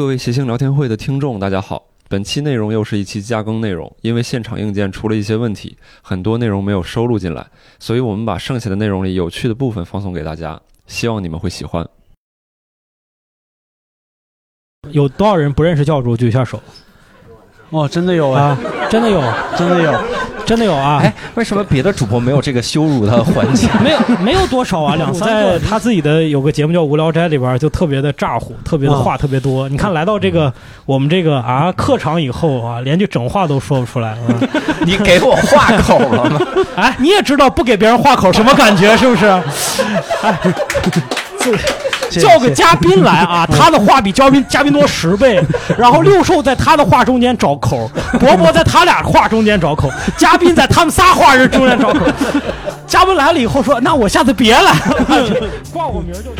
各位谐星聊天会的听众，大家好。本期内容又是一期加更内容，因为现场硬件出了一些问题，很多内容没有收录进来，所以我们把剩下的内容里有趣的部分放送给大家，希望你们会喜欢。有多少人不认识教主？举一下手。哦，真的有啊，真的有，真的有。真的有啊！哎，为什么别的主播没有这个羞辱的环节？没有，没有多少啊，两三个。他自己的有个节目叫《无聊斋》里边，就特别的咋呼，特别的话特别多。你看来到这个我们这个啊客场以后啊，连句整话都说不出来。你给我话口了吗？哎，你也知道不给别人话口什么感觉是不是？哎。叫个嘉宾来啊，他的话比嘉宾嘉宾多十倍，然后六兽在他的话中间找口，伯伯在他俩话中间找口，嘉宾在他们仨话人中间找口。嘉宾来了以后说：“那我下次别来，挂我名就行。”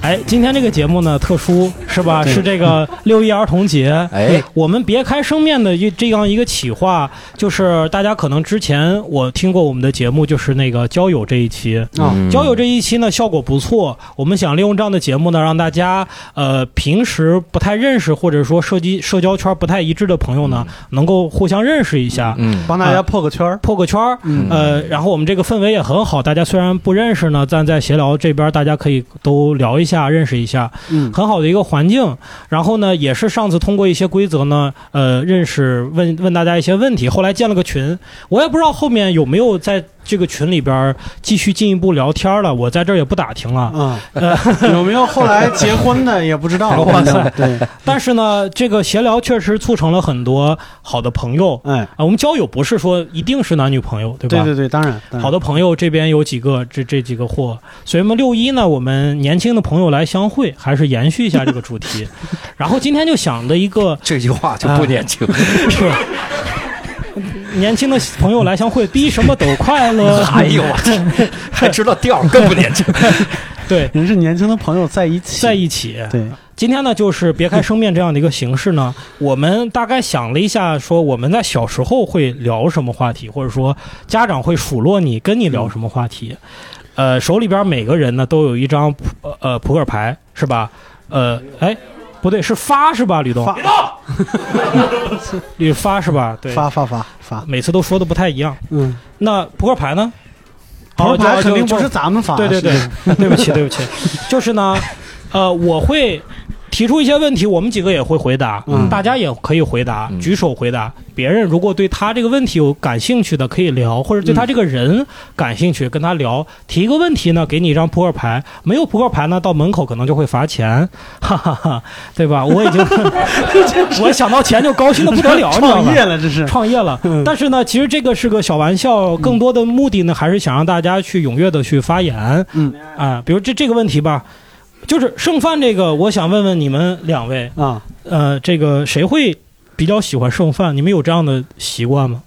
哎，今天这个节目呢特殊是吧？是这个 六一儿童节。哎，我们别开生面的一这样一个企划，就是大家可能之前我听过我们的节目，就是那个交友这一期啊。交友这一期呢效果不错，我们想利用这样的节目呢，让大家呃平时不太认识或者说涉及社交圈不太一致的朋友呢，能够互相认识一下，嗯，帮大家破个圈儿，破个圈儿。呃，然后我们这个氛围也很好，大家虽然不认识呢，但在闲聊这边大家可以都聊一下。认识一下，嗯，很好的一个环境。然后呢，也是上次通过一些规则呢，呃，认识问问大家一些问题。后来建了个群，我也不知道后面有没有在。这个群里边继续进一步聊天了，我在这儿也不打听了。啊，有没有后来结婚的 也不知道。哇塞，对。但是呢，这个闲聊确实促成了很多好的朋友。哎，啊，我们交友不是说一定是男女朋友，对吧？对对对，当然。好的朋友这边有几个，这这几个货。所以嘛，六一呢，我们年轻的朋友来相会，还是延续一下这个主题。然后今天就想的一个，这句话就不年轻，是吧？年轻的朋友来相会，比什么都快乐。哎呦我去，还知道调，更不年轻。对，人是年轻的朋友在一起，在一起。对，今天呢，就是别开生面这样的一个形式呢，我们大概想了一下，说我们在小时候会聊什么话题，或者说家长会数落你，跟你聊什么话题。呃，手里边每个人呢都有一张扑呃扑克牌，是吧？呃，哎。不对，是发是吧，吕东？发，吕发是吧？对，发发发发，每次都说的不太一样。嗯，那扑克牌呢？扑克牌肯定不是咱们发。对对对，对不起对不起，就是呢，呃，我会。提出一些问题，我们几个也会回答，大家也可以回答，举手回答。别人如果对他这个问题有感兴趣的，可以聊；或者对他这个人感兴趣，跟他聊。提一个问题呢，给你一张扑克牌；没有扑克牌呢，到门口可能就会罚钱，哈哈哈，对吧？我已经 我想到钱就高兴的不得了，创业了这是创业了。但是呢，其实这个是个小玩笑，更多的目的呢，还是想让大家去踊跃的去发言。嗯啊，比如这这个问题吧。就是剩饭这个，我想问问你们两位啊，呃，这个谁会比较喜欢剩饭？你们有这样的习惯吗？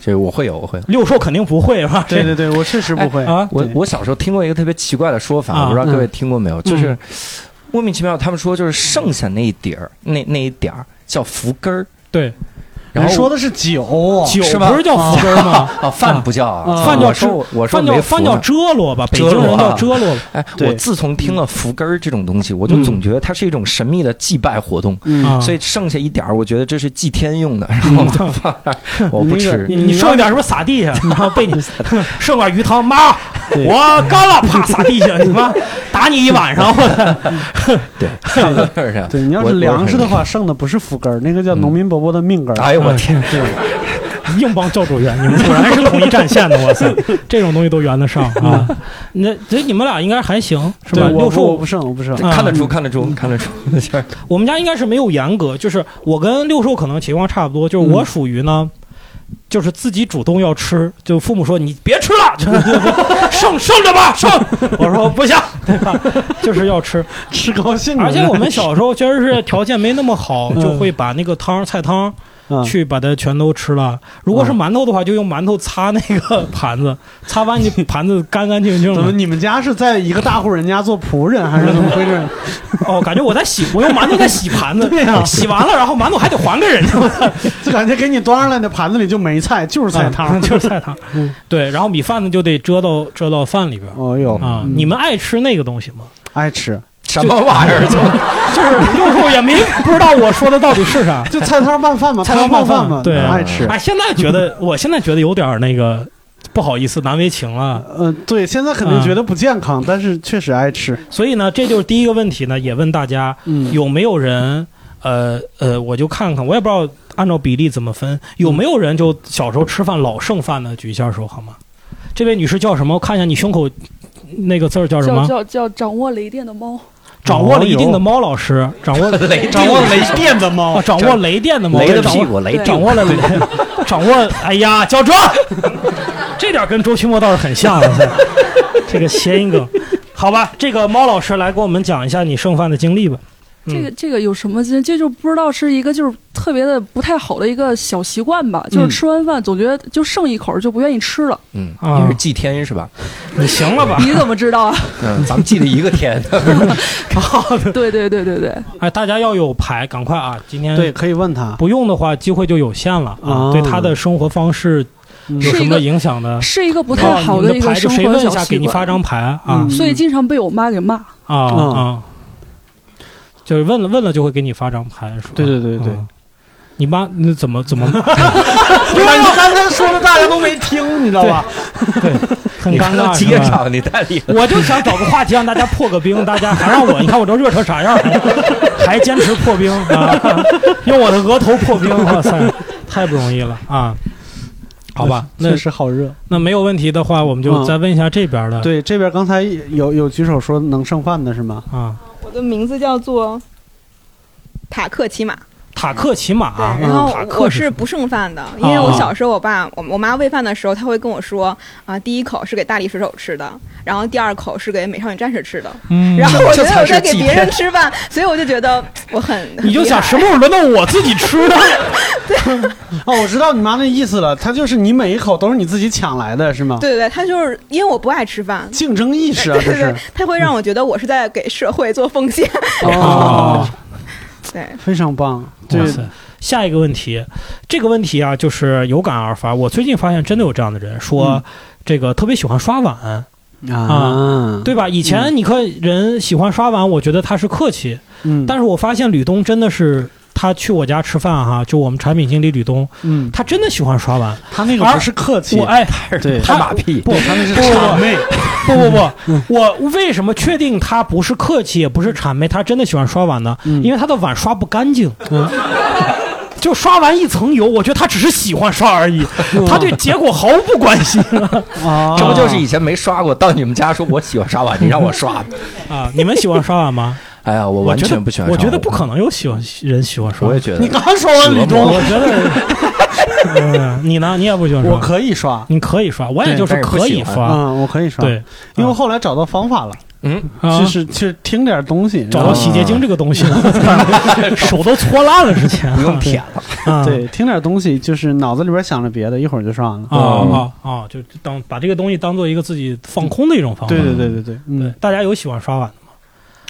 这我会有，我会。六兽肯定不会，是吧？对对对，我确实不会啊。我我小时候听过一个特别奇怪的说法，我不知道各位听过没有，就是莫名其妙，他们说就是剩下那一点儿，那那一点儿叫福根儿，对。人说的是酒，酒不是叫福根吗？啊，饭不叫啊，饭叫遮，我说饭叫遮罗吧，北京人叫遮罗。哎，我自从听了福根儿这种东西，我就总觉得它是一种神秘的祭拜活动，所以剩下一点儿，我觉得这是祭天用的，然后就放我不吃。你剩一点是不是撒地下？然后被你 剩碗鱼汤，妈，我干了，啪撒地下，你妈打你一晚上。对，对，你要是粮食的话，剩的不是福根儿，那个叫农民伯伯的命根儿。哎呦。我天，硬帮教主圆，你们果然是统一战线的，哇塞，这种东西都圆得上啊！那所以你们俩应该还行，是吧？六叔我不剩，我不剩，看得出，看得出，看得出。我们家应该是没有严格，就是我跟六叔可能情况差不多，就是我属于呢，就是自己主动要吃，就父母说你别吃了，剩剩着吧，剩。我说不行，对吧？就是要吃，吃高兴。而且我们小时候确实是条件没那么好，就会把那个汤菜汤。去把它全都吃了。如果是馒头的话，就用馒头擦那个盘子，擦完你盘子干干净净。怎么？你们家是在一个大户人家做仆人，还是怎么回事？哦，感觉我在洗，我用馒头在洗盘子。对呀，洗完了，然后馒头还得还给人家，就感觉给你端上来的盘子里就没菜，就是菜汤，就是菜汤。嗯，对，然后米饭呢就得遮到遮到饭里边。哦哟啊，你们爱吃那个东西吗？爱吃。什么玩意儿？就就是用户也没 不知道我说的到底是啥，就菜汤拌饭嘛，菜汤拌饭嘛，对，爱吃。哎，现在觉得，我现在觉得有点那个不好意思，难为情了。嗯，对，现在肯定觉得不健康，但是确实爱吃。所以呢，这就是第一个问题呢，也问大家，有没有人，呃呃，我就看看，我也不知道按照比例怎么分，有没有人就小时候吃饭老剩饭的，举一下手好吗？这位女士叫什么？我看一下你胸口那个字儿叫什么？叫叫掌握雷电的猫。掌握了一定的猫老师，掌握雷，掌握雷电的猫，掌握雷电的猫，雷的屁股，雷，掌握了雷，掌握，哎呀，叫装，这点跟周奇墨倒是很像，这个谐音梗，好吧，这个猫老师来给我们讲一下你剩饭的经历吧。这个这个有什么？这这就不知道是一个就是特别的不太好的一个小习惯吧。就是吃完饭总觉得就剩一口就不愿意吃了。嗯，你是祭天是吧？你行了吧？你怎么知道啊？嗯，咱们祭的一个天。对对对对对。哎，大家要有牌，赶快啊！今天对可以问他，不用的话机会就有限了啊。对他的生活方式有什么影响的？是一个不太好的一个生活谁问一下，给你发张牌啊。所以经常被我妈给骂啊啊。就是问了问了就会给你发张牌，是吧？对对对对，你妈那怎么怎么？因为你刚才说的大家都没听，你知道吧？对，很尴尬。接上你太厉害。我就想找个话题让大家破个冰，大家还让我，你看我都热成啥样了，还坚持破冰啊？用我的额头破冰，哇塞，太不容易了啊！好吧，确实好热。那没有问题的话，我们就再问一下这边的。对，这边刚才有有举手说能剩饭的是吗？啊。我的名字叫做塔克骑马。塔克骑马，然后我是不剩饭的，因为我小时候我爸我我妈喂饭的时候，他会跟我说啊，第一口是给大力水手吃的，然后第二口是给美少女战士吃的，然后我觉得我在给别人吃饭，所以我就觉得我很你就想什么时候轮到我自己吃呢？对哦，我知道你妈那意思了，她就是你每一口都是你自己抢来的，是吗？对对对，她就是因为我不爱吃饭，竞争意识啊，这是，她会让我觉得我是在给社会做奉献。哦，对，非常棒，哇塞。下一个问题，这个问题啊，就是有感而发。我最近发现真的有这样的人，说这个特别喜欢刷碗啊，对吧？以前你看人喜欢刷碗，我觉得他是客气，嗯，但是我发现吕东真的是。他去我家吃饭哈，就我们产品经理吕东，嗯，他真的喜欢刷碗。他那个不是客气，我哎，对，他马屁，不，他那是谄媚。不不不，我为什么确定他不是客气，也不是谄媚？他真的喜欢刷碗呢？因为他的碗刷不干净，就刷完一层油。我觉得他只是喜欢刷而已，他对结果毫不关心。这不就是以前没刷过，到你们家说我喜欢刷碗，你让我刷啊？你们喜欢刷碗吗？哎呀，我完全不喜欢。我觉得不可能有喜欢人喜欢刷。我也觉得。你刚说完吕东，我觉得嗯。你呢？你也不喜欢刷？我可以刷，你可以刷，我也就是可以刷。嗯，我可以刷。对，因为后来找到方法了。嗯，就是去听点东西，找到洗洁精这个东西，手都搓烂了之前，不用舔了。对，听点东西，就是脑子里边想着别的，一会儿就刷完了。啊啊啊！就当把这个东西当做一个自己放空的一种方法。对对对对对，对，大家有喜欢刷碗的吗？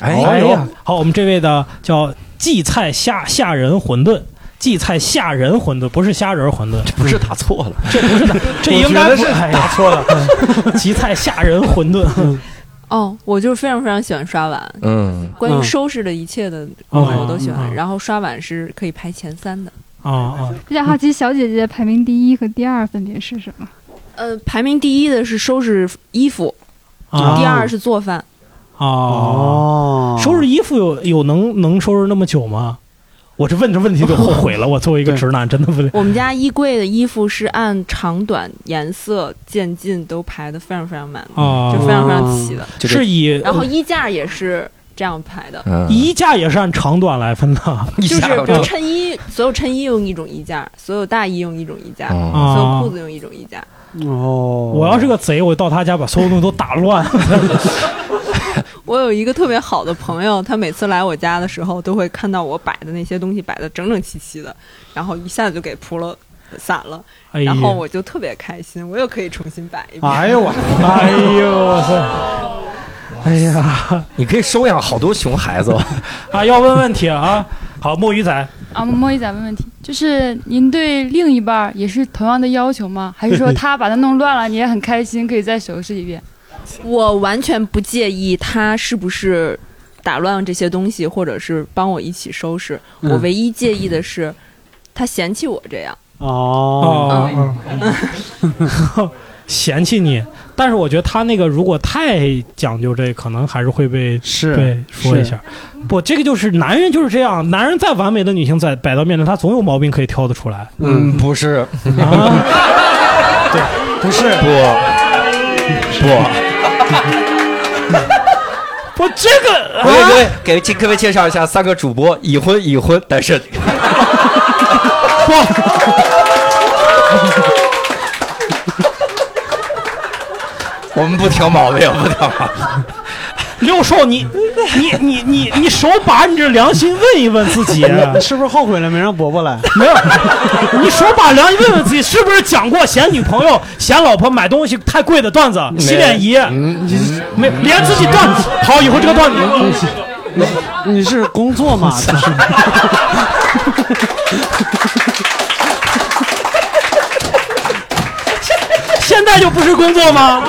哎呀，好，我们这位的叫荠菜虾虾仁馄饨，荠菜虾仁馄饨不是虾仁馄饨，这不是打错了，这不是打，这应该是打错了。荠菜虾仁馄饨。哦，我就非常非常喜欢刷碗，嗯，关于收拾的一切的我都喜欢，然后刷碗是可以排前三的。啊啊！比较好奇，小姐姐排名第一和第二分别是什么？呃，排名第一的是收拾衣服，第二是做饭。哦，收拾衣服有有能能收拾那么久吗？我这问这问题就后悔了。我作为一个直男，真的不。我们家衣柜的衣服是按长短、颜色、渐进都排的非常非常满，就非常非常齐的。是以，然后衣架也是这样排的，衣架也是按长短来分的。就是比如衬衣，所有衬衣用一种衣架，所有大衣用一种衣架，所有裤子用一种衣架。哦，我要是个贼，我到他家把所有东西都打乱。我有一个特别好的朋友，他每次来我家的时候，都会看到我摆的那些东西摆的整整齐齐的，然后一下子就给铺了散了，然后我就特别开心，我又可以重新摆一遍。哎呦我，哎呦我操！哎呀，你可以收养好多熊孩子 啊！要问问题啊！好，墨鱼仔啊，墨鱼仔问问题，就是您对另一半也是同样的要求吗？还是说他把它弄乱了，你也很开心，可以再收拾一遍？我完全不介意他是不是打乱这些东西，或者是帮我一起收拾。我唯一介意的是他嫌弃我这样。哦，嫌弃你。但是我觉得他那个如果太讲究这，可能还是会被是对说一下。不，这个就是男人就是这样，男人再完美的女性在摆到面前，他总有毛病可以挑得出来。嗯，不是，啊，对，不是，不，不，不，这个，各位各位，给请各位介绍一下三个主播：已婚、已婚、单身。不。我们不挑毛病，不挑毛病。六兽，你你你你你手把你这良心问一问自己，是不是后悔了没让伯伯来？没有，你手把良心问问自己，是不是讲过嫌女朋友、嫌老婆买东西太贵的段子？洗脸仪，没连自己段子。好，以后这个段子，你是工作吗？就 是。现在就不是工作吗？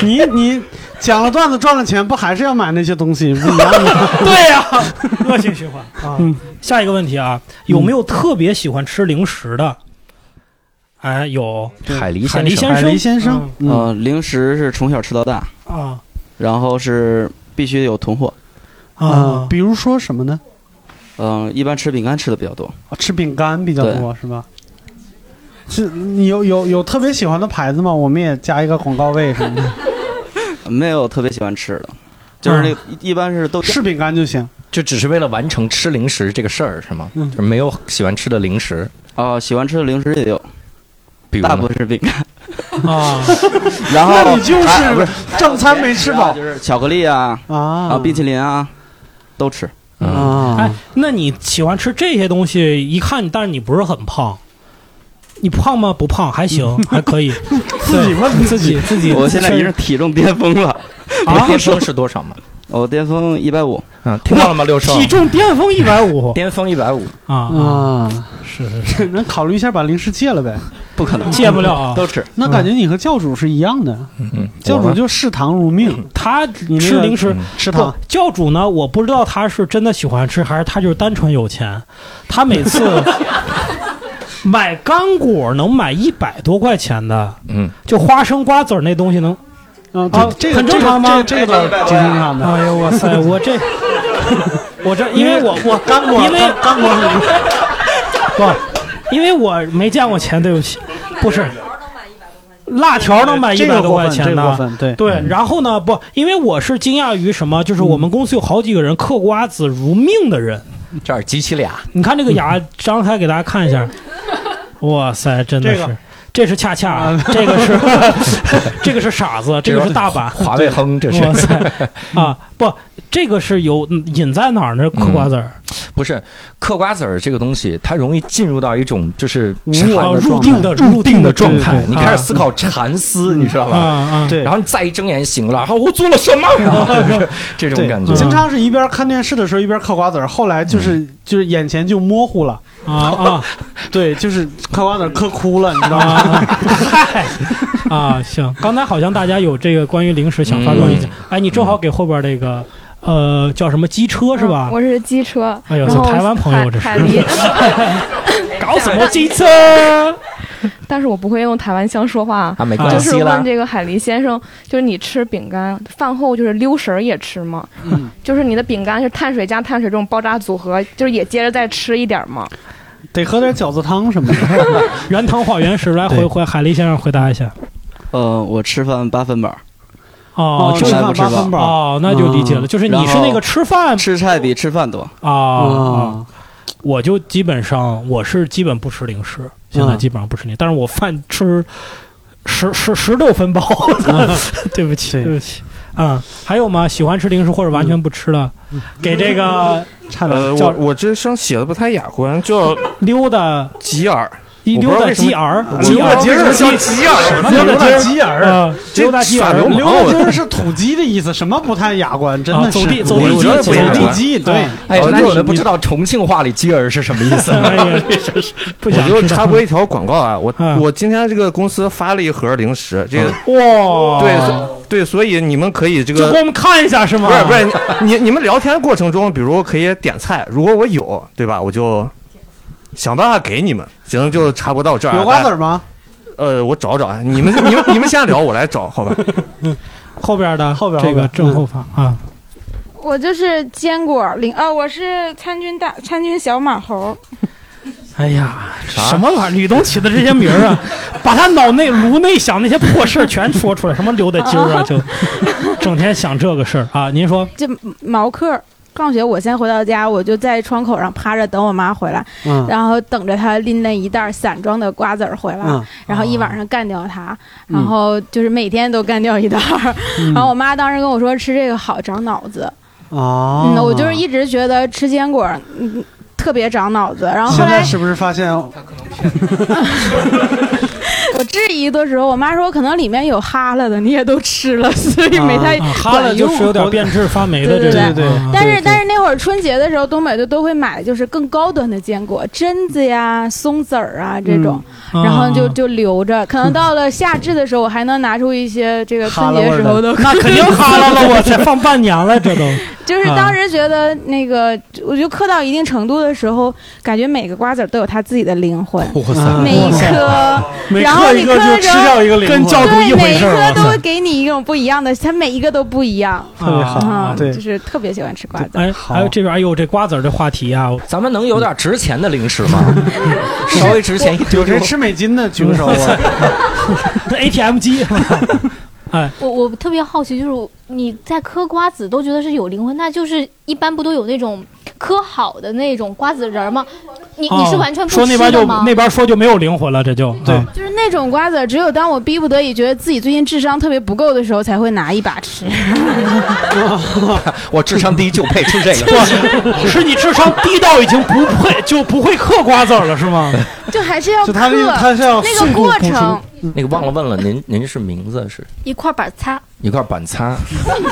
你你讲了段子赚了钱，不还是要买那些东西？不一样吗？对呀，恶性循环啊！下一个问题啊，有没有特别喜欢吃零食的？哎，有海狸海狸先生，海狸先生，嗯，零食是从小吃到大啊，然后是必须有囤货啊，比如说什么呢？嗯，一般吃饼干吃的比较多，吃饼干比较多是吧？是你有有有特别喜欢的牌子吗？我们也加一个广告位什么的。没有特别喜欢吃的，就是那一般是都吃饼干就行，就只是为了完成吃零食这个事儿是吗？嗯，就是没有喜欢吃的零食。哦，喜欢吃的零食也有，大部分是饼干。啊。然后那你就是正餐没吃饱，就是巧克力啊啊，冰淇淋啊都吃。啊。哎，那你喜欢吃这些东西？一看，但是你不是很胖。你胖吗？不胖，还行，还可以。自己问自己，自己。我现在已经体重巅峰了。啊，巅峰是多少吗？我巅峰一百五。嗯，听到了吗？六少。体重巅峰一百五。巅峰一百五。啊啊！是是是，能 考虑一下把零食戒了呗？不可能，戒不了啊，都吃。那感觉你和教主是一样的。嗯嗯。教主就视糖如命，他吃零食吃糖。教主呢？我不知道他是真的喜欢吃，还是他就是单纯有钱。他每次。买干果能买一百多块钱的，嗯，就花生瓜子儿那东西能，啊，这很正常吗？这个挺正常的。哎呦哇塞，我这，我这，因为我我干果，因为干果不，因为我没见过钱，对不起，不是，辣条能买一百多块钱的，对对。然后呢，不，因为我是惊讶于什么，就是我们公司有好几个人嗑瓜子如命的人，这儿集齐俩，你看这个牙张开给大家看一下。哇塞，真的是，这是恰恰，这个是 这个是傻子，这个是大阪。华为亨，这是。哇塞。啊不，这个是有隐在哪儿呢？嗑瓜子儿。不是嗑瓜子儿这个东西，它容易进入到一种就是入定的入定的状态，你开始思考禅思，你知道吧？啊对，然后你再一睁眼醒了，然后我做了什么？这种感觉，经常是一边看电视的时候一边嗑瓜子儿，后来就是就是眼前就模糊了。啊啊，对，就是嗑瓜子嗑哭了，你知道吗？嗨，啊，行，刚才好像大家有这个关于零食想发表意见，哎，你正好给后边这个，呃，叫什么机车是吧？我是机车，哎呦，是台湾朋友这是，搞什么机车？但是我不会用台湾腔说话啊，没关系就是问这个海狸先生，就是你吃饼干饭后就是溜食儿也吃吗？嗯，就是你的饼干是碳水加碳水这种爆炸组合，就是也接着再吃一点吗？得喝点饺子汤什么的，原汤化原食。来回回海狸先生回答一下。呃，我吃饭八分饱。哦，吃饭八分饱。哦，那就理解了，就是你是那个吃饭吃菜比吃饭多啊。我就基本上我是基本不吃零食，现在基本上不吃零，但是我饭吃十十十六分饱。对不起，对不起。嗯，还有吗？喜欢吃零食或者完全不吃的，给这个呃，我我这声写的不太雅观，叫 溜达吉尔。溜达鸡儿，溜达鸡儿叫鸡儿，溜达鸡儿，溜达鸡儿，溜达鸡儿是土鸡的意思，什么不太雅观？真的走地走地鸡，走地鸡。对，哎，那你们不知道重庆话里鸡儿是什么意思？我就插播一条广告啊，我我今天这个公司发了一盒零食，这个哇，对对，所以你们可以这个就给我们看一下是吗？不是不是，你你们聊天过程中，比如可以点菜，如果我有，对吧？我就。想办法给你们，行，就差不多到这儿。有瓜子吗？呃，我找找啊，你们 你们你们先聊，我来找，好吧？后边的后边这个正后方啊。我就是坚果零啊，我是参军大参军小马猴。哎呀，什么玩意儿？吕东起的这些名儿啊，把他脑内颅内想那些破事儿全说出来，什么刘德金啊，就整天想这个事儿啊。您说这毛克。放学我先回到家，我就在窗口上趴着等我妈回来，然后等着她拎那一袋散装的瓜子儿回来，然后一晚上干掉它，然后就是每天都干掉一袋儿。然后我妈当时跟我说吃这个好长脑子，哦，嗯，我就是一直觉得吃坚果嗯特别长脑子。然后后来是不是发现？我质疑的时候，我妈说可能里面有哈了的，你也都吃了，所以没太哈了就是有点变质发霉的，对对对。但是但是那会儿春节的时候，东北就都会买，就是更高端的坚果，榛子呀、松子儿啊这种，然后就就留着。可能到了夏至的时候，我还能拿出一些这个春节时候的，那肯定哈了了，我才放半年了，这都。就是当时觉得那个，我就嗑到一定程度的时候，感觉每个瓜子都有它自己的灵魂，每一颗，然后你嗑的时候，跟教徒一回事每一颗都会给你一种不一样的，它每一个都不一样，特别好，对，就是特别喜欢吃瓜子。哎，还有这边，哎呦，这瓜子的话题啊，咱们能有点值钱的零食吗？稍微值钱一点，有谁吃美金的举个手啊？ATM 机。哎，我我特别好奇，就是你在嗑瓜子都觉得是有灵魂，那就是一般不都有那种嗑好的那种瓜子仁儿吗？你你是完全不说那边就那边说就没有灵魂了，这就对，就是那种瓜子，只有当我逼不得已觉得自己最近智商特别不够的时候，才会拿一把吃。我智商低就配吃这个，是你智商低到已经不配就不会嗑瓜子了是吗？就还是要嗑，他是要那个过程。那个忘了问了，您您是名字是？一块板擦，一块板擦，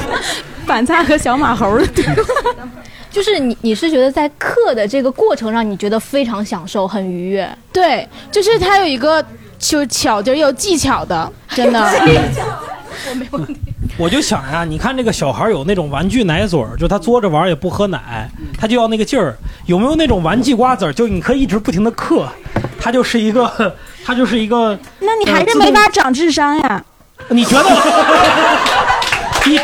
板擦和小马猴的。就是你，你是觉得在刻的这个过程让你觉得非常享受，很愉悦。对，就是它有一个就巧，就有技巧的，真的。我没问题。我就想呀，你看这个小孩有那种玩具奶嘴儿，就他嘬着玩也不喝奶，他就要那个劲儿。有没有那种玩具瓜子儿，就你可以一直不停的嗑，它就是一个，它就是一个。那你还是没法长智商呀？你觉得？你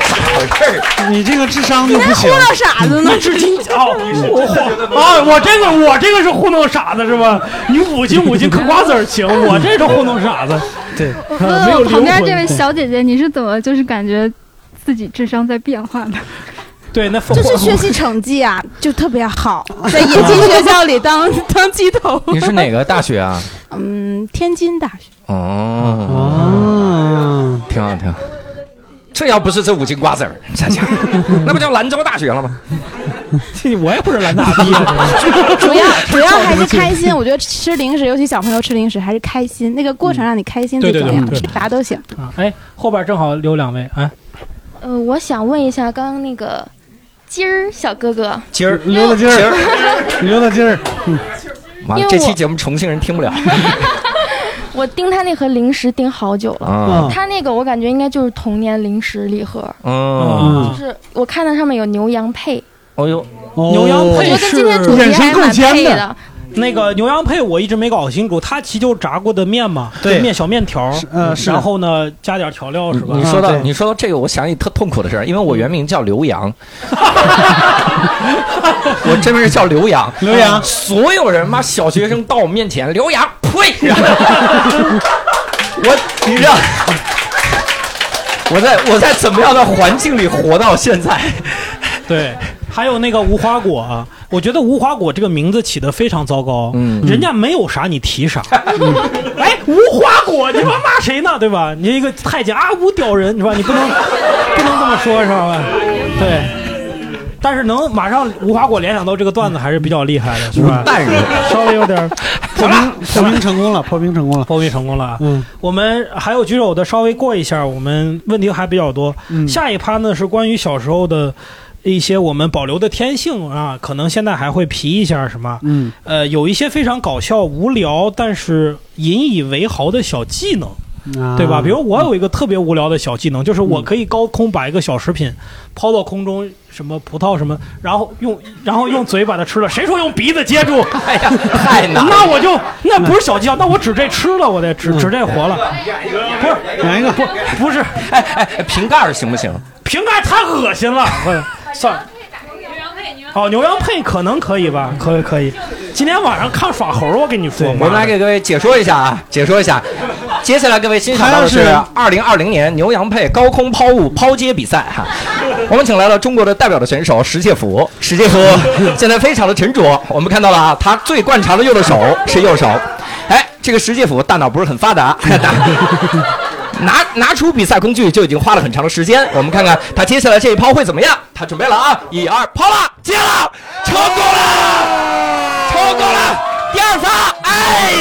你这个智商就不行。糊弄傻子呢？至今哦，我啊，我这个我这个是糊弄傻子是吧？你五斤五斤嗑瓜子儿行，我这是糊弄傻子。对，没有旁边这位小姐姐，你是怎么就是感觉自己智商在变化的？对，那就是学习成绩啊，就特别好，在野鸡学校里当当鸡头。你是哪个大学啊？嗯，天津大学。哦哦，挺好挺好。这要不是这五斤瓜子儿，这家 那不叫兰州大学了吗？我也不是兰大毕业的。主要 主要还是开心，我觉得吃零食，尤其小朋友吃零食还是开心，那个过程让你开心最重要，吃啥都行。啊，哎，后边正好留两位，哎。呃，我想问一下，刚刚那个金儿小哥哥，金儿溜达金儿，溜达金儿。完了，这期节目重庆人听不了。我盯他那盒零食盯好久了，他那个我感觉应该就是童年零食礼盒，就是我看到上面有牛羊配，哦呦，牛羊配。是。衍生更尖的。那个牛羊配我一直没搞清楚，它其实就是炸过的面嘛，对，面小面条，嗯，然后呢加点调料是吧？你说到你说到这个，我想起特痛苦的事儿，因为我原名叫刘洋，我真名叫刘洋，刘洋，所有人妈小学生到我面前，刘洋，呸！我你知道，我在我在怎么样的环境里活到现在？对，还有那个无花果。我觉得无花果这个名字起得非常糟糕。嗯，人家没有啥，你提啥？哎，无花果，你妈骂谁呢？对吧？你一个太监啊，无屌人，是吧？你不能 不能这么说，是吧？对。但是能马上无花果联想到这个段子还是比较厉害的，是吧？淡人稍微有点破冰，破冰成功了，破冰成功了，破冰成功了。嗯，我们还有举手的，稍微过一下，我们问题还比较多。下一趴呢是关于小时候的一些我们保留的天性啊，可能现在还会皮一下什么？嗯，呃，有一些非常搞笑、无聊，但是引以为豪的小技能。对吧？比如我有一个特别无聊的小技能，就是我可以高空把一个小食品抛到空中，什么葡萄什么，然后用然后用嘴把它吃了。谁说用鼻子接住？哎呀，太难！那我就那不是小技巧，那我指这吃了，我得指指这活了。不是演一个？不不是。哎哎，瓶盖行不行？瓶盖太恶心了。算了。哦，牛羊配可能可以吧？可以可以。今天晚上看耍猴，我跟你说。我们来给各位解说一下啊，解说一下。接下来各位欣赏到的是二零二零年牛羊配高空抛物抛接比赛哈。我们请来了中国的代表的选手石介甫，石介甫 现在非常的沉着。我们看到了啊，他最惯常的右的手是右手。哎，这个石介甫大脑不是很发达。拿拿出比赛工具就已经花了很长的时间，我们看看他接下来这一抛会怎么样。他准备了啊，一二，抛了，接了，成功了，成功了，第二发，哎，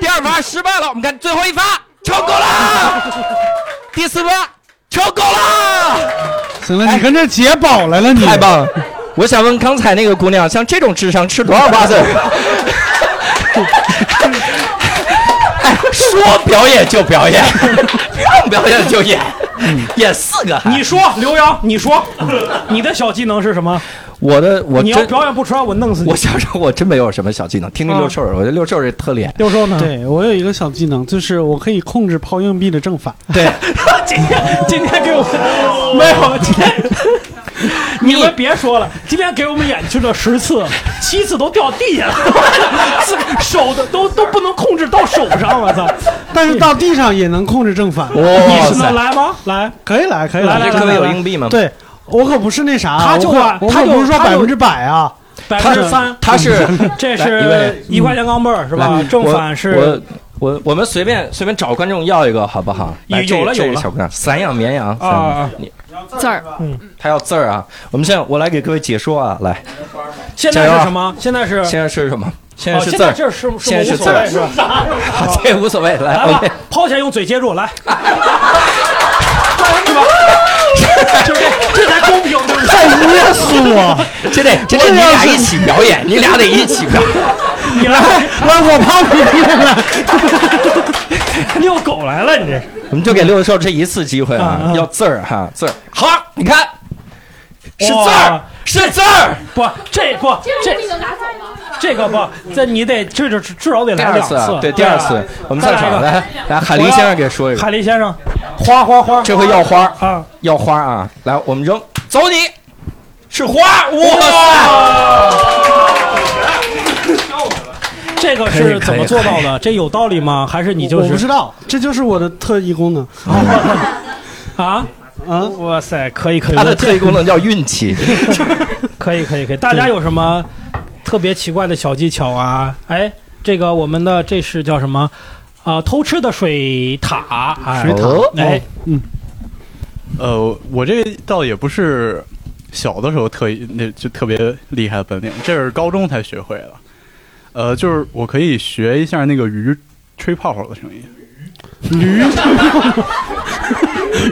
第二发失败了。我们看最后一发，成功了，第四发，成功了。行了，你跟这解宝来了，你。太棒了。我想问刚才那个姑娘，像这种智商吃多少瓜子？说表演就表演，让表演就演，演四个。你说刘洋，你说你的小技能是什么？我的我你要表演不出来，我弄死你。我小时候我真没有什么小技能，听听六兽，我觉得六兽这特脸。六兽呢？对我有一个小技能，就是我可以控制抛硬币的正反。对，今天今天给我没有今天。你们别说了，今天给我们演去了十次，七次都掉地下了，手的都都不能控制到手上，我操！但是到地上也能控制正反。你能来吗？来，可以来，可以来。这边有硬币吗？对，我可不是那啥，他就他不是说百分之百啊，百分之三，他是这是一块钱钢镚是吧？正反是。我我们随便随便找观众要一个好不好？有了有了，小姑娘，散养绵羊啊，你字儿，嗯，他要字儿啊。我们现在我来给各位解说啊，来，现在是什么？现在是现在是什么？现在是字儿，这是现在是字儿，是吧？这无所谓，来，OK，抛起来用嘴接住，来，对吧？就这，这才公平，太噎死我！这得，这得你俩一起表演，你俩得一起表。你来，来，我抛你来，遛狗来了，你这是。我们就给六兽这一次机会啊，要字儿哈，字儿。好，你看，是字儿，是字儿。不，这不这。这个不，这你得，这就至少得来两次。对，第二次，我们再场来，来，海林先生给说一个。海林先生，花花花，这回要花啊，要花啊！来，我们扔，走你，是花，哇这个是怎么做到的？这有道理吗？还是你就是？我不知道，这就是我的特异功能。啊啊！哇塞，可以可以。他的特异功能叫运气。可以可以可以。大家有什么？特别奇怪的小技巧啊！哎，这个我们的这是叫什么？啊，偷吃的水塔，水塔，哎，嗯，呃，我这倒也不是小的时候特那就特别厉害的本领，这是高中才学会的。呃，就是我可以学一下那个鱼吹泡泡的声音。驴，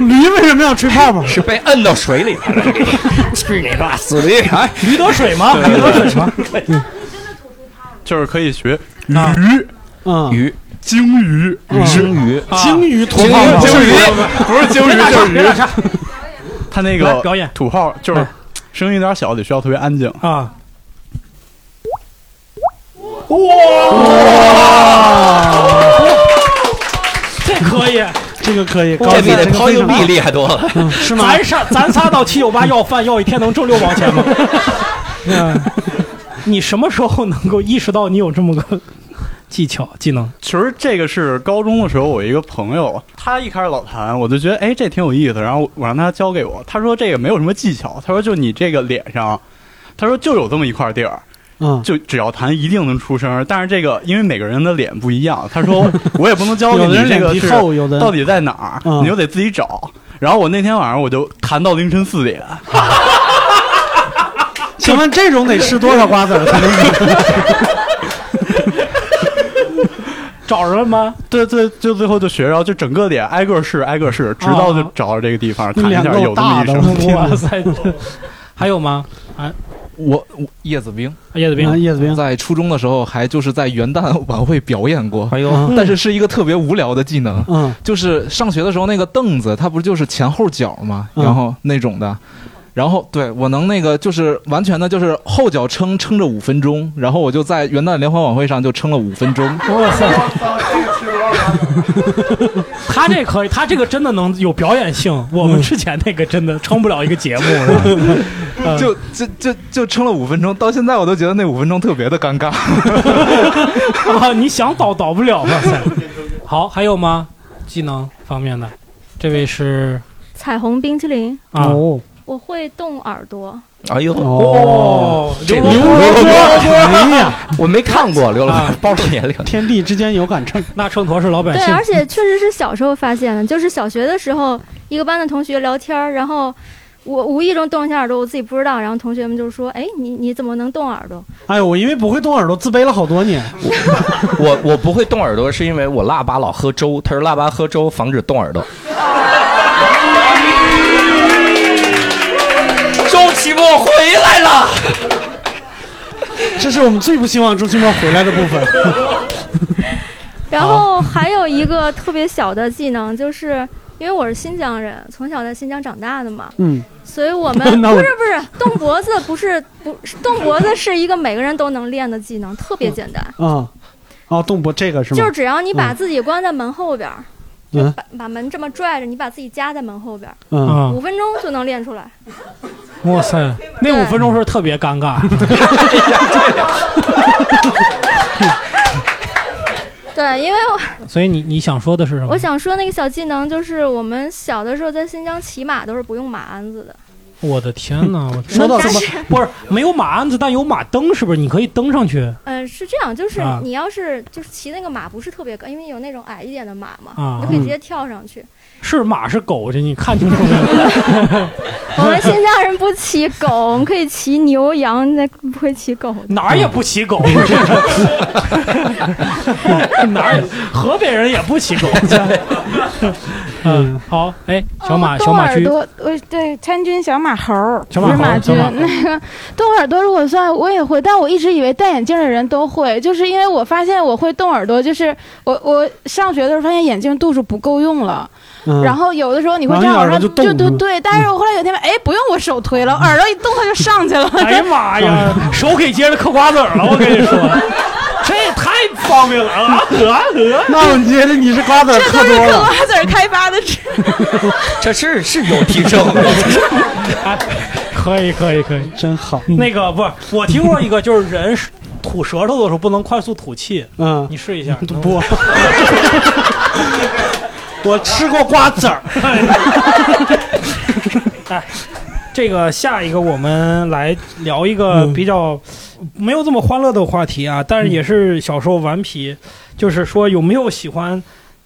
驴为什么要吹泡泡？是被摁到水里了。去你妈死驴！哎，驴得水吗？驴得水吗？就是可以学鱼，嗯，鱼，鲸鱼，鲸鱼，鲸鱼吐泡泡，鲸鱼。不是鲸鱼 就是鱼。他那个表演。吐泡就是声音有点小，得需要特别安静。啊。哇！这可以，这个可以，这比那抛硬币厉害多了，是吗？咱仨，咱仨到七九八要饭，要一天能挣六毛钱吗？嗯，你什么时候能够意识到你有这么个技巧技能？其实这个是高中的时候，我一个朋友，他一开始老弹，我就觉得哎，这挺有意思，然后我让他教给我。他说这个没有什么技巧，他说就你这个脸上。他说就有这么一块地儿。嗯，就只要弹一定能出声，但是这个因为每个人的脸不一样，他说 我也不能教给你这个是到底在哪儿，你就得自己找。然后我那天晚上我就弹到凌晨四点。请问这种得吃多少瓜子才能？找着了吗？对对，就最后就学着，就整个点挨个试，挨个试，直到就找到这个地方弹一下，有这么一声。哇塞！还有吗？啊？我我叶子兵，叶子兵，叶子兵，在初中的时候还就是在元旦晚会表演过，哎呦，但是是一个特别无聊的技能，嗯，就是上学的时候那个凳子，它不就是前后脚嘛，然后那种的，然后对我能那个就是完全的就是后脚撑撑着五分钟，然后我就在元旦联欢晚会上就撑了五分钟，哇塞！他这可以，他这个真的能有表演性。我们之前那个真的撑不了一个节目，就就就就撑了五分钟，到现在我都觉得那五分钟特别的尴尬。啊，你想倒倒不了，哇塞！好，还有吗？技能方面的，这位是彩虹冰淇淋啊，我会动耳朵。哎呦哦，这刘罗锅，哎呀，我没看过刘罗锅，暴露年龄。天地之间有杆秤，那秤砣是老百姓。对，而且确实是小时候发现的，就是小学的时候，一个班的同学聊天，然后我无意中动一下耳朵，我自己不知道，然后同学们就说：“哎，你你怎么能动耳朵？”哎呦，我因为不会动耳朵，自卑了好多年。我我不会动耳朵，是因为我腊八老喝粥，他说腊八喝粥防止动耳朵。周奇墨回来了，这是我们最不希望周奇墨回来的部分。然后还有一个特别小的技能，就是因为我是新疆人，从小在新疆长大的嘛，嗯，所以我们 不是不是动脖子，不是不动脖子是一个每个人都能练的技能，特别简单。啊，哦，动脖这个是吗？就是只要你把自己关在门后边。嗯，把把门这么拽着，你把自己夹在门后边，嗯，五分钟就能练出来。哇塞，那五分钟是特别尴尬。对，因为我。所以你你想说的是什么？我想说那个小技能，就是我们小的时候在新疆骑马都是不用马鞍子的。我的天哪！我说到什么不是没有马鞍子，但有马蹬，是不是？你可以蹬上去。嗯，是这样，就是你要是就是骑那个马不是特别高，因为有那种矮一点的马嘛，你就可以直接跳上去。是马是狗，这你看清楚没？我们新疆人不骑狗，我们可以骑牛羊，那不会骑狗。哪儿也不骑狗，哪儿河北人也不骑狗。嗯，好，哎，小马，小马驹，我对参军小马猴，小马马驹，那个动耳朵，如果算我也会，但我一直以为戴眼镜的人都会，就是因为我发现我会动耳朵，就是我我上学的时候发现眼镜度数不够用了。然后有的时候你会这样往上，就对对，但是我后来有天哎，不用我手推了，耳朵一动它就上去了。哎呀妈呀，手可以接着嗑瓜子了，我跟你说，这也太方便了啊！呵呵，那我觉得你是瓜子嗑多了。这都是嗑瓜子开发的，这是是有提升。可以可以可以，真好。那个不是，我听过一个，就是人吐舌头的时候不能快速吐气。嗯，你试一下。不。我吃过瓜子儿。哎，这个下一个我们来聊一个比较没有这么欢乐的话题啊，但是也是小时候顽皮，就是说有没有喜欢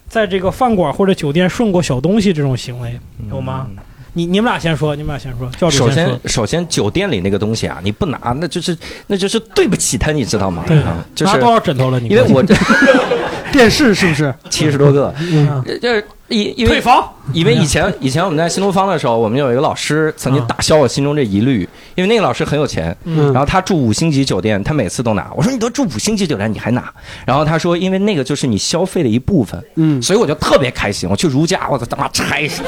在这个饭馆或者酒店顺过小东西这种行为，有吗？你你们俩先说，你们俩先说。教主首先，首先酒店里那个东西啊，你不拿，那就是那就是对不起他，你知道吗？对啊，就是拿多少枕头了？你因为我电视是不是 七十多个？就是因因为退房，因为以前以前我们在新东方的时候，我们有一个老师曾经打消我心中这疑虑，因为那个老师很有钱，然后他住五星级酒店，他每次都拿。我说你都住五星级酒店，你还拿？然后他说，因为那个就是你消费的一部分，嗯，所以我就特别开心。我去如家，我操他妈拆死！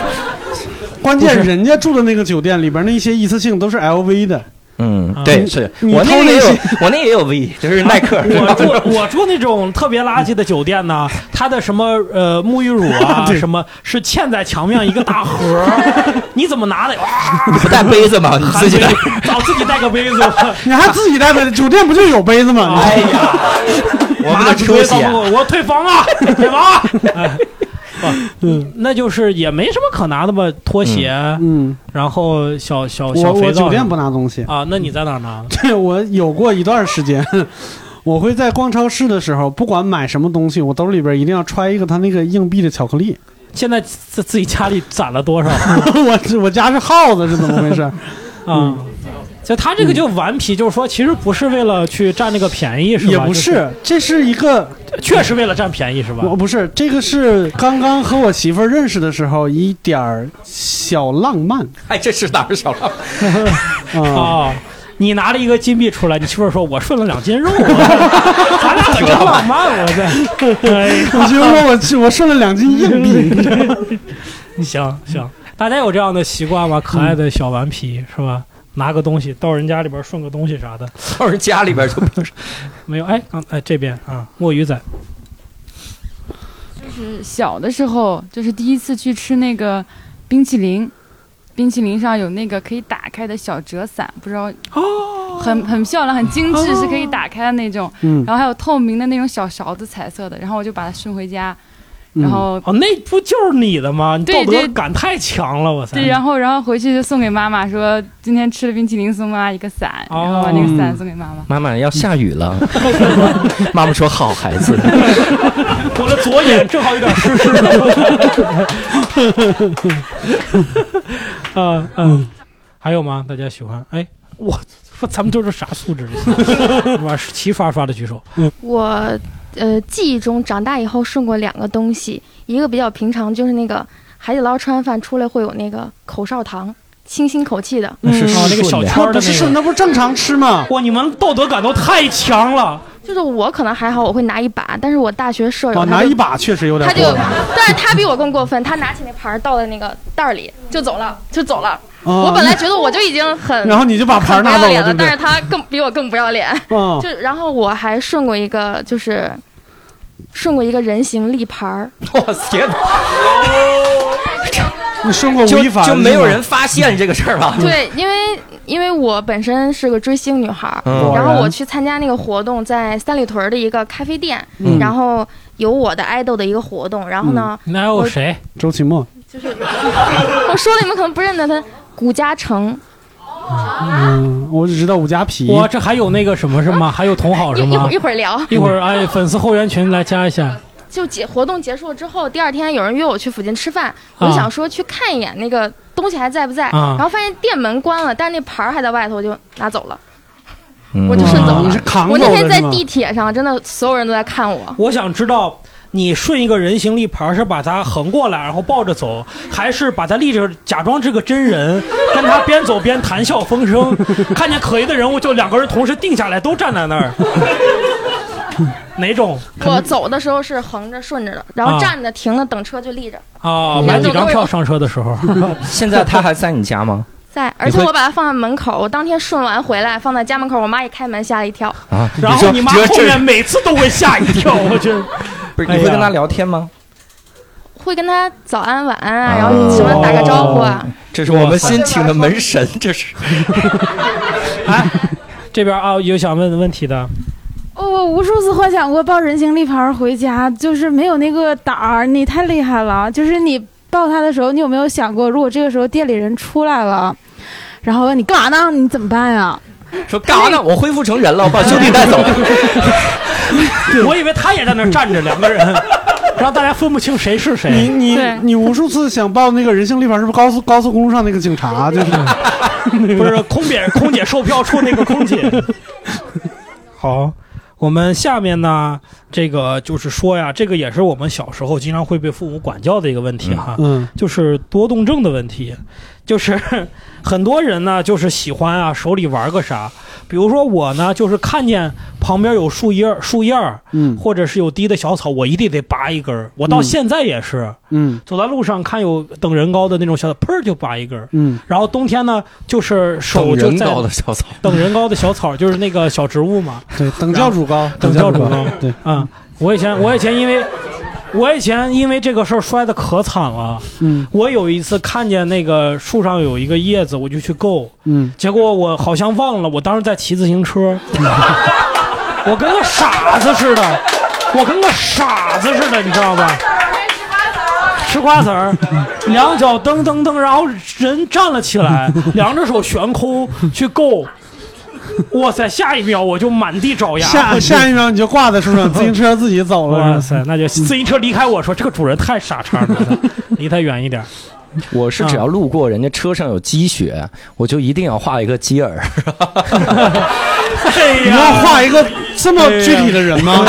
关键人家住的那个酒店里边那些一次性都是 LV 的，嗯，对，是我那个也有我那也有 V，就是耐克。我住我住那种特别垃圾的酒店呢，它的什么呃沐浴乳啊 什么是嵌在墙面一个大盒，你怎么拿的？你不带杯子吗？你自己带。找自己带个杯子。你还自己带杯子？酒店不就有杯子吗？哎呀，我们的出息啊我我退房啊，退房嗯，那就是也没什么可拿的吧，拖鞋，嗯，然后小小小肥皂。我酒店不拿东西啊，那你在哪儿拿？对，我有过一段时间，我会在逛超市的时候，不管买什么东西，我兜里边一定要揣一个他那个硬币的巧克力。现在自自己家里攒了多少？我我家是耗子，是怎么回事？啊，就他这个就顽皮，就是说其实不是为了去占那个便宜，是吧？也不，就是这是一个确实为了占便宜，是吧？我不是，这个是刚刚和我媳妇儿认识的时候一点儿小浪漫。哎，这是哪儿小浪漫？啊，你拿了一个金币出来，你媳妇儿说：“我顺了两斤肉。”咱俩可真浪漫，我这。我媳妇儿说我我顺了两斤硬币。行行，大家有这样的习惯吗？可爱的小顽皮是吧？拿个东西到人家里边顺个东西啥的，到人家里边就不是。没有。哎，刚哎这边啊，墨鱼仔，就是小的时候，就是第一次去吃那个冰淇淋，冰淇淋上有那个可以打开的小折伞，不知道哦，很很漂亮，很精致，哦是可以打开的那种。嗯。然后还有透明的那种小勺子，彩色的，然后我就把它顺回家，然后哦，那不就是你的吗？你道德对对感太强了，我操！对，然后然后回去就送给妈妈，说今天吃了冰淇淋，送妈妈一个伞，然后把那个伞送给妈妈。妈妈要下雨了，妈妈说好孩子。我的左眼正好有点湿湿的。啊 嗯，还有吗？大家喜欢？哎，我说咱们都是啥素质？是吧？齐刷刷的举手。嗯，我呃记忆中长大以后顺过两个东西，一个比较平常，就是那个海底捞吃完饭出来会有那个口哨糖，清新口气的。嗯是哦那个小圈儿的不是顺，那不是正常吃吗？哇，你们道德感都太强了。就是我可能还好，我会拿一把，但是我大学舍友哦，拿一把确实有点他就。，但是他比我更过分，他拿起那盘儿倒在那个袋儿里就走了，就走了。哦我本来觉得我就已经很，然后你就把盘儿拿走了了，对对但是他更比我更不要脸。哦就然后我还顺过一个，就是顺过一个人形立牌儿。我天哪！你顺过就吴亦凡就没有人发现这个事儿吧？对，因为因为我本身是个追星女孩然后我去参加那个活动，在三里屯儿的一个咖啡店，嗯然后有我的爱豆的一个活动，然后呢，那还有谁？周奇墨。就是我说了你们可能不认得他，古嘉诚。嗯，我只知道武家皮。哇，这还有那个什么是吗？还有同好是吗一一会儿？一会儿聊，一会儿哎，粉丝后援群来加一下。就结活动结束了之后，第二天有人约我去附近吃饭，我就想说去看一眼那个东西还在不在，啊然后发现店门关了，但是那牌儿还在外头，我就拿走了。嗯我就顺走了。你是扛我那天在是吗地铁上，真的所有人都在看我。我想知道，你顺一个人形立牌是把它横过来，然后抱着走，还是把它立着，假装是个真人，跟他边走边谈笑风生？看见可疑的人物，就两个人同时定下来，都站在那儿。哪种？我走的时候是横着顺着的，然后啊站着停着等车就立着，啊，买几张票上车的时候。现在他还在你家吗？在，而且我把它放在门口。我当天顺完回来，放在家门口，我妈一开门吓了一跳。啊，然后你妈后面每次都会吓一跳，我觉得。不是你会跟他聊天吗？会跟他早安晚安啊，然后什么打个招呼啊。这是我们新请的门神，这是。哎这边啊，有想问的问题的。哦，我无数次幻想过抱人形立牌回家，就是没有那个胆儿。你太厉害了，就是你抱他的时候，你有没有想过，如果这个时候店里人出来了，然后问你干啥呢？你怎么办呀？说干啥呢？我恢复成人了，我把兄弟带走。我以为他也在那儿站着，两个人，然后大家分不清谁是谁。你你你无数次想报那个人性立牌，是不是高速高速公路上那个警察？就是 不是空姐空姐售票处那个空姐。好，我们下面呢，这个就是说呀，这个也是我们小时候经常会被父母管教的一个问题哈，嗯，就是多动症的问题，就是 很多人呢，就是喜欢啊手里玩个啥，比如说我呢，就是看见旁边有树叶树叶儿，嗯或者是有低的小草，我一定得拔一根儿，我到嗯现在也是。嗯走在路上看有等人高的那种小草，砰就拔一根儿。嗯，然后冬天呢，就是手就在等人高的小草，等人高的小草，就是那个小植物嘛。对，等教主高，等教主高。对啊、我以前我以前因为我以前因为这个事儿摔的可惨了。嗯我有一次看见那个树上有一个叶子，我就去够，嗯，结果我好像忘了，我当时在骑自行车，我跟个傻子似的，我跟个傻子似的，你知道吧？吃瓜子儿，两脚蹬蹬蹬，然后人站了起来，两只手悬空去够。哇塞！下一秒我就满地找牙。下 下一秒你就挂在树上，自行车自己走了。哇塞，那就自行车离开我说这个主人太傻叉了，离他远一点。我是只要路过人家车上有积雪，我就一定要画一个鸡耳。你要画一个这么具体的人吗？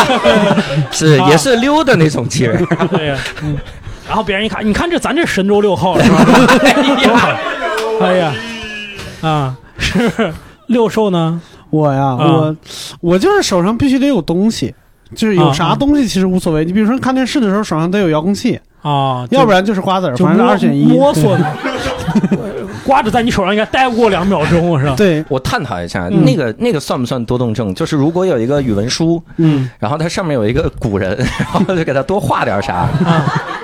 是，也是溜的那种鸡耳。对呀，嗯。然后别人一看，你看这咱这神舟六号是吧？哎呀，啊，是。六兽呢？我呀，我我就是手上必须得有东西，就是有啥东西其实无所谓。你比如说看电视的时候，手上得有遥控器啊，要不然就是瓜子儿，反正二选一。摸索的。瓜子在你手上应该待不过两秒钟，是吧？对，我探讨一下，那个那个算不算多动症？就是如果有一个语文书，嗯，然后它上面有一个古人，然后就给他多画点啥。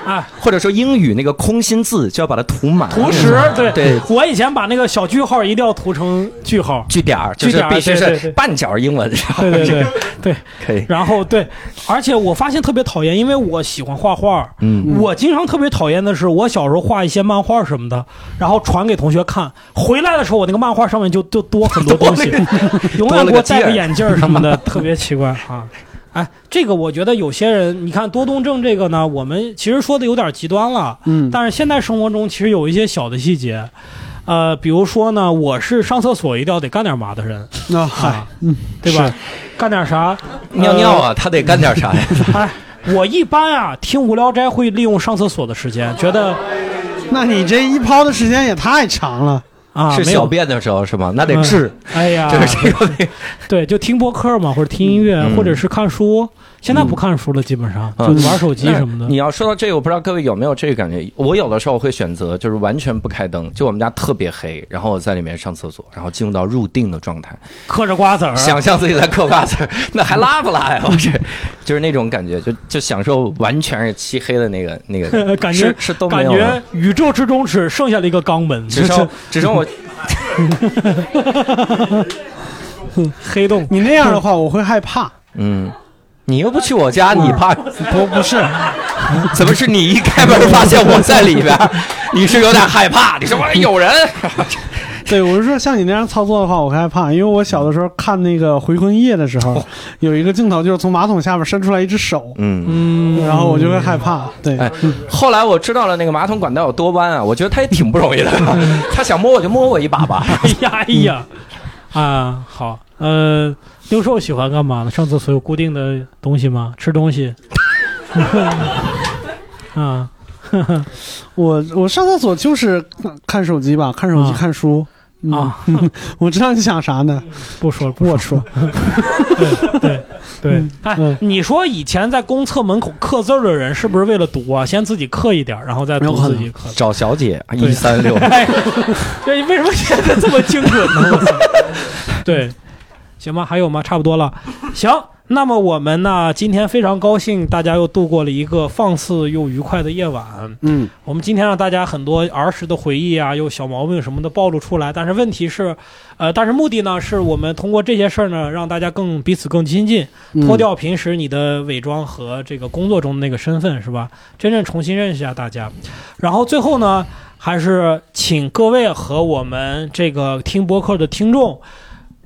啊，或者说英语那个空心字就要把它涂满，涂实。对对，我以前把那个小句号一定要涂成句号，句点儿，就是必须是半角英文。对对对对，可以。然后对，而且我发现特别讨厌，因为我喜欢画画，嗯，我经常特别讨厌的是，我小时候画一些漫画什么的，然后传给同学看，回来的时候我那个漫画上面就就多很多东西，永远给我戴个眼镜什么的，特别奇怪啊。哎，这个我觉得有些人，你看多动症这个呢，我们其实说的有点极端了。嗯，但是现在生活中其实有一些小的细节，呃，比如说呢，我是上厕所一定要得干点嘛的人。那嗨，嗯，对吧？干点啥？尿尿啊，他得干点啥呀？哎，我一般啊，听无聊斋会利用上厕所的时间，觉得，那你这一泡的时间也太长了。啊，是小便的时候是吗？那得治。哎呀，这是这个。对，就听播客嘛，或者听音乐，或者是看书。现在不看书了，基本上就玩手机什么的。你要说到这个，我不知道各位有没有这个感觉。我有的时候会选择就是完全不开灯，就我们家特别黑，然后我在里面上厕所，然后进入到入定的状态，嗑着瓜子儿，想象自己在嗑瓜子儿，那还拉不拉呀？我这，就是那种感觉，就就享受完全是漆黑的那个那个 感觉，是都没有。感觉宇宙之中只剩下了一个肛门，只剩只剩我。黑洞，你那样的话我会害怕。嗯。你又不去我家，你怕不不是？怎么是你一开门发现我在里边？你是有点害怕？你说我有人？对，我是说像你那样操作的话，我害怕，因为我小的时候看那个《回魂夜》的时候，有一个镜头就是从马桶下面伸出来一只手，嗯嗯，然后我就会害怕。对，后来我知道了那个马桶管道有多弯啊，我觉得他也挺不容易的。他想摸我就摸我一把吧。哎呀哎呀，啊好，呃。六兽喜欢干嘛呢？上厕所有固定的东西吗？吃东西？啊，我我上厕所就是看手机吧，看手机看书啊。我知道你想啥呢？不说了不说。对对对，哎，你说以前在公厕门口刻字的人是不是为了读啊？先自己刻一点，然后再读自己刻。找小姐一三六。这为什么现在这么精准呢？对。行吗？还有吗？差不多了。行，那么我们呢？今天非常高兴，大家又度过了一个放肆又愉快的夜晚。嗯，我们今天让大家很多儿时的回忆啊，又小毛病什么的暴露出来。但是问题是，呃，但是目的呢，是我们通过这些事儿呢，让大家更彼此更亲近，脱掉平时你的伪装和这个工作中的那个身份，是吧？真正重新认识一下大家。然后最后呢，还是请各位和我们这个听播客的听众。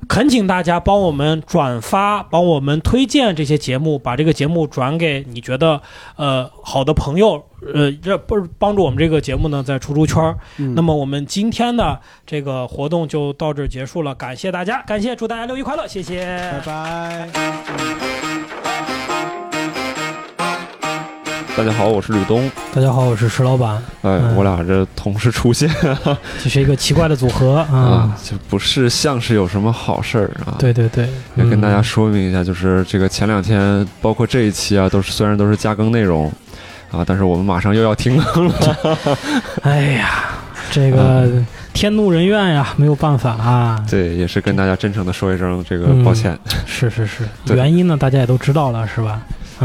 恳请大家帮我们转发，帮我们推荐这些节目，把这个节目转给你觉得呃好的朋友，呃，这不是帮助我们这个节目呢在出出圈儿。那么我们今天的这个活动就到这结束了，感谢大家，感谢，祝大家六一快乐，谢谢，拜拜。大家好，我是吕东。大家好，我是石老板。哎，我俩这同时出现，这是一个奇怪的组合啊！就不是像是有什么好事儿啊？对对对，也跟大家说明一下，就是这个前两天，包括这一期啊，都是虽然都是加更内容啊，但是我们马上又要停更了。哎呀，这个天怒人怨呀，没有办法啊。对，也是跟大家真诚的说一声这个抱歉。是是是，原因呢，大家也都知道了，是吧？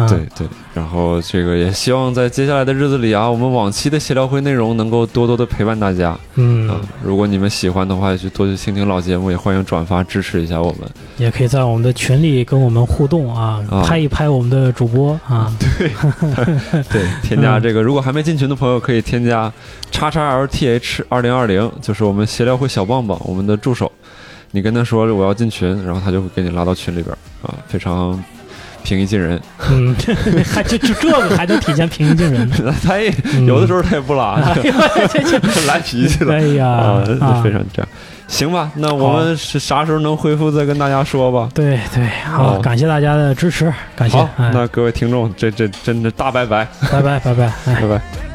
对对，然后这个也希望在接下来的日子里啊，我们往期的协聊会内容能够多多的陪伴大家。嗯，如果你们喜欢的话，就多去听听老节目，也欢迎转发支持一下我们。也可以在我们的群里跟我们互动啊，拍一拍我们的主播啊。对对，添加这个，如果还没进群的朋友，可以添加叉叉 LTH 二零二零，就是我们协聊会小棒棒，我们的助手。你跟他说我要进群，然后他就会给你拉到群里边啊，非常平易近人。嗯，还就就这个还能体现平易近人？他也有的时候他也不拉，来脾气了。哎呀，非常这样。行吧，那我们是啥时候能恢复再跟大家说吧。对对，好，感谢大家的支持，感谢。那各位听众，这这真的大拜拜，拜拜拜拜拜拜。